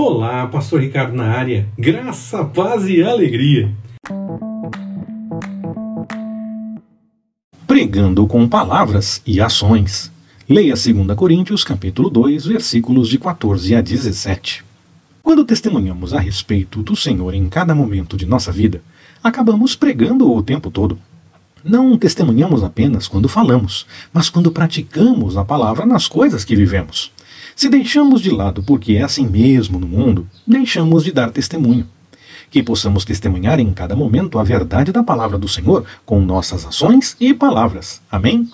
Olá, Pastor Ricardo na área. Graça, paz e alegria. Pregando com palavras e ações. Leia 2 Coríntios capítulo 2, versículos de 14 a 17. Quando testemunhamos a respeito do Senhor em cada momento de nossa vida, acabamos pregando o tempo todo. Não testemunhamos apenas quando falamos, mas quando praticamos a palavra nas coisas que vivemos. Se deixamos de lado porque é assim mesmo no mundo, deixamos de dar testemunho. Que possamos testemunhar em cada momento a verdade da palavra do Senhor com nossas ações e palavras. Amém?